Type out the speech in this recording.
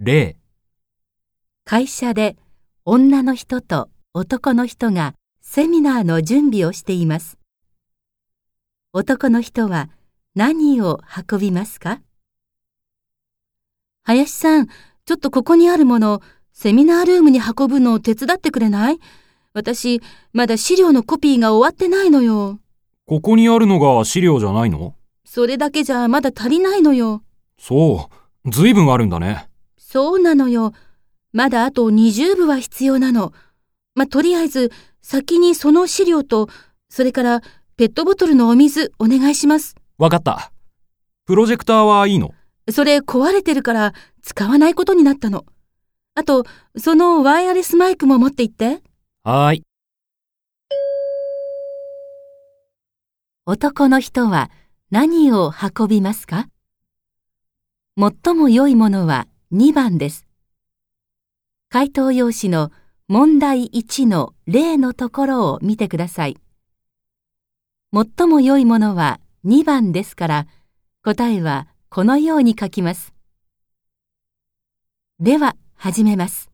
例、会社で女の人と男の人がセミナーの準備をしています。男の人は何を運びますか？林さん、ちょっとここにあるもの、セミナールームに運ぶのを手伝ってくれない？私、まだ資料のコピーが終わってないのよ。ここにあるのが資料じゃないの？それだけじゃまだ足りないのよ。そう、ずいぶんあるんだね。そうなのよ。まだあと20部は必要なの。ま、とりあえず、先にその資料と、それから、ペットボトルのお水お願いします。わかった。プロジェクターはいいの？それ壊れてるから使わないことになったの。あと、そのワイヤレスマイクも持って行って。はーい。男の人は何を運びますか？最も良いものは2番です。回答用紙の問題1の例のところを見てください。最も良いものは2番ですから、答えはこのように書きます。では、始めます。